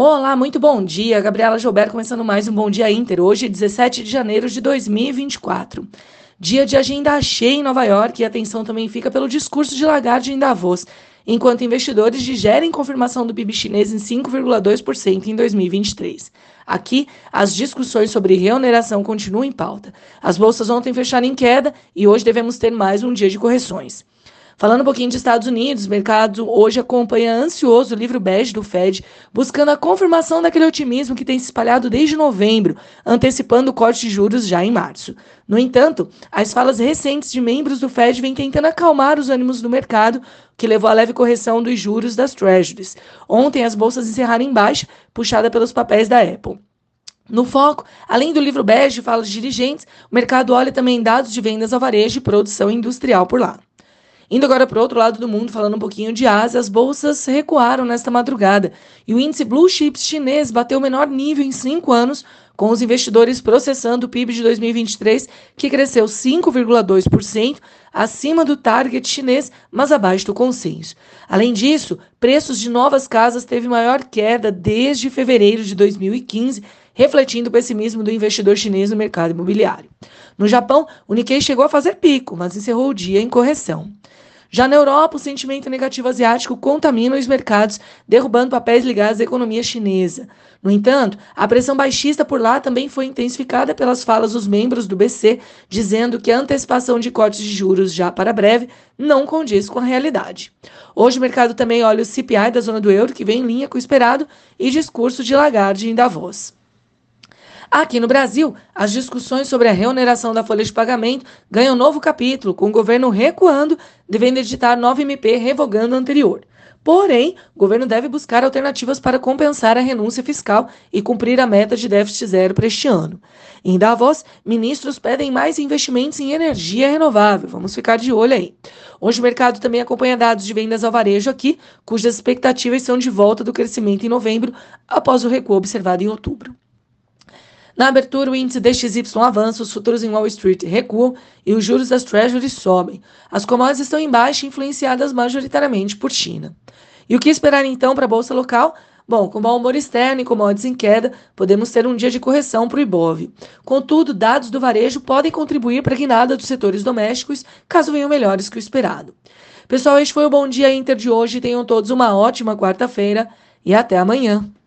Olá, muito bom dia. Gabriela Gilberto começando mais um Bom Dia Inter. Hoje, 17 de janeiro de 2024. Dia de agenda cheia em Nova York e atenção também fica pelo discurso de Lagarde em Davos, enquanto investidores digerem confirmação do PIB chinês em 5,2% em 2023. Aqui, as discussões sobre reoneração continuam em pauta. As bolsas ontem fecharam em queda e hoje devemos ter mais um dia de correções. Falando um pouquinho de Estados Unidos, o mercado hoje acompanha ansioso o livro bege do Fed, buscando a confirmação daquele otimismo que tem se espalhado desde novembro, antecipando o corte de juros já em março. No entanto, as falas recentes de membros do Fed vêm tentando acalmar os ânimos do mercado, que levou à leve correção dos juros das Treasuries. Ontem, as bolsas encerraram em baixa, puxada pelos papéis da Apple. No foco, além do livro bege, fala de dirigentes, o mercado olha também dados de vendas ao varejo e produção industrial por lá. Indo agora para o outro lado do mundo, falando um pouquinho de Ásia, as bolsas recuaram nesta madrugada e o índice Blue Chips chinês bateu o menor nível em cinco anos, com os investidores processando o PIB de 2023, que cresceu 5,2%, acima do target chinês, mas abaixo do consenso. Além disso, preços de novas casas teve maior queda desde fevereiro de 2015, refletindo o pessimismo do investidor chinês no mercado imobiliário. No Japão, o Nikkei chegou a fazer pico, mas encerrou o dia em correção. Já na Europa, o sentimento negativo asiático contamina os mercados, derrubando papéis ligados à economia chinesa. No entanto, a pressão baixista por lá também foi intensificada pelas falas dos membros do BC, dizendo que a antecipação de cortes de juros já para breve não condiz com a realidade. Hoje o mercado também olha o CPI da zona do euro, que vem em linha com o esperado, e discurso de Lagarde em Davos. Aqui no Brasil, as discussões sobre a reoneração da folha de pagamento ganham um novo capítulo, com o governo recuando, devendo editar nova MP revogando a anterior. Porém, o governo deve buscar alternativas para compensar a renúncia fiscal e cumprir a meta de déficit zero para este ano. Em Davos, ministros pedem mais investimentos em energia renovável. Vamos ficar de olho aí. Hoje o mercado também acompanha dados de vendas ao varejo aqui, cujas expectativas são de volta do crescimento em novembro, após o recuo observado em outubro. Na abertura, o índice DXY avança, os futuros em Wall Street recuam e os juros das Treasuries sobem. As commodities estão em baixa, influenciadas majoritariamente por China. E o que esperar então para a bolsa local? Bom, com bom humor externo e commodities em queda, podemos ter um dia de correção para o Ibov. Contudo, dados do varejo podem contribuir para a guinada dos setores domésticos, caso venham melhores que o esperado. Pessoal, este foi o Bom Dia Inter de hoje. Tenham todos uma ótima quarta-feira e até amanhã.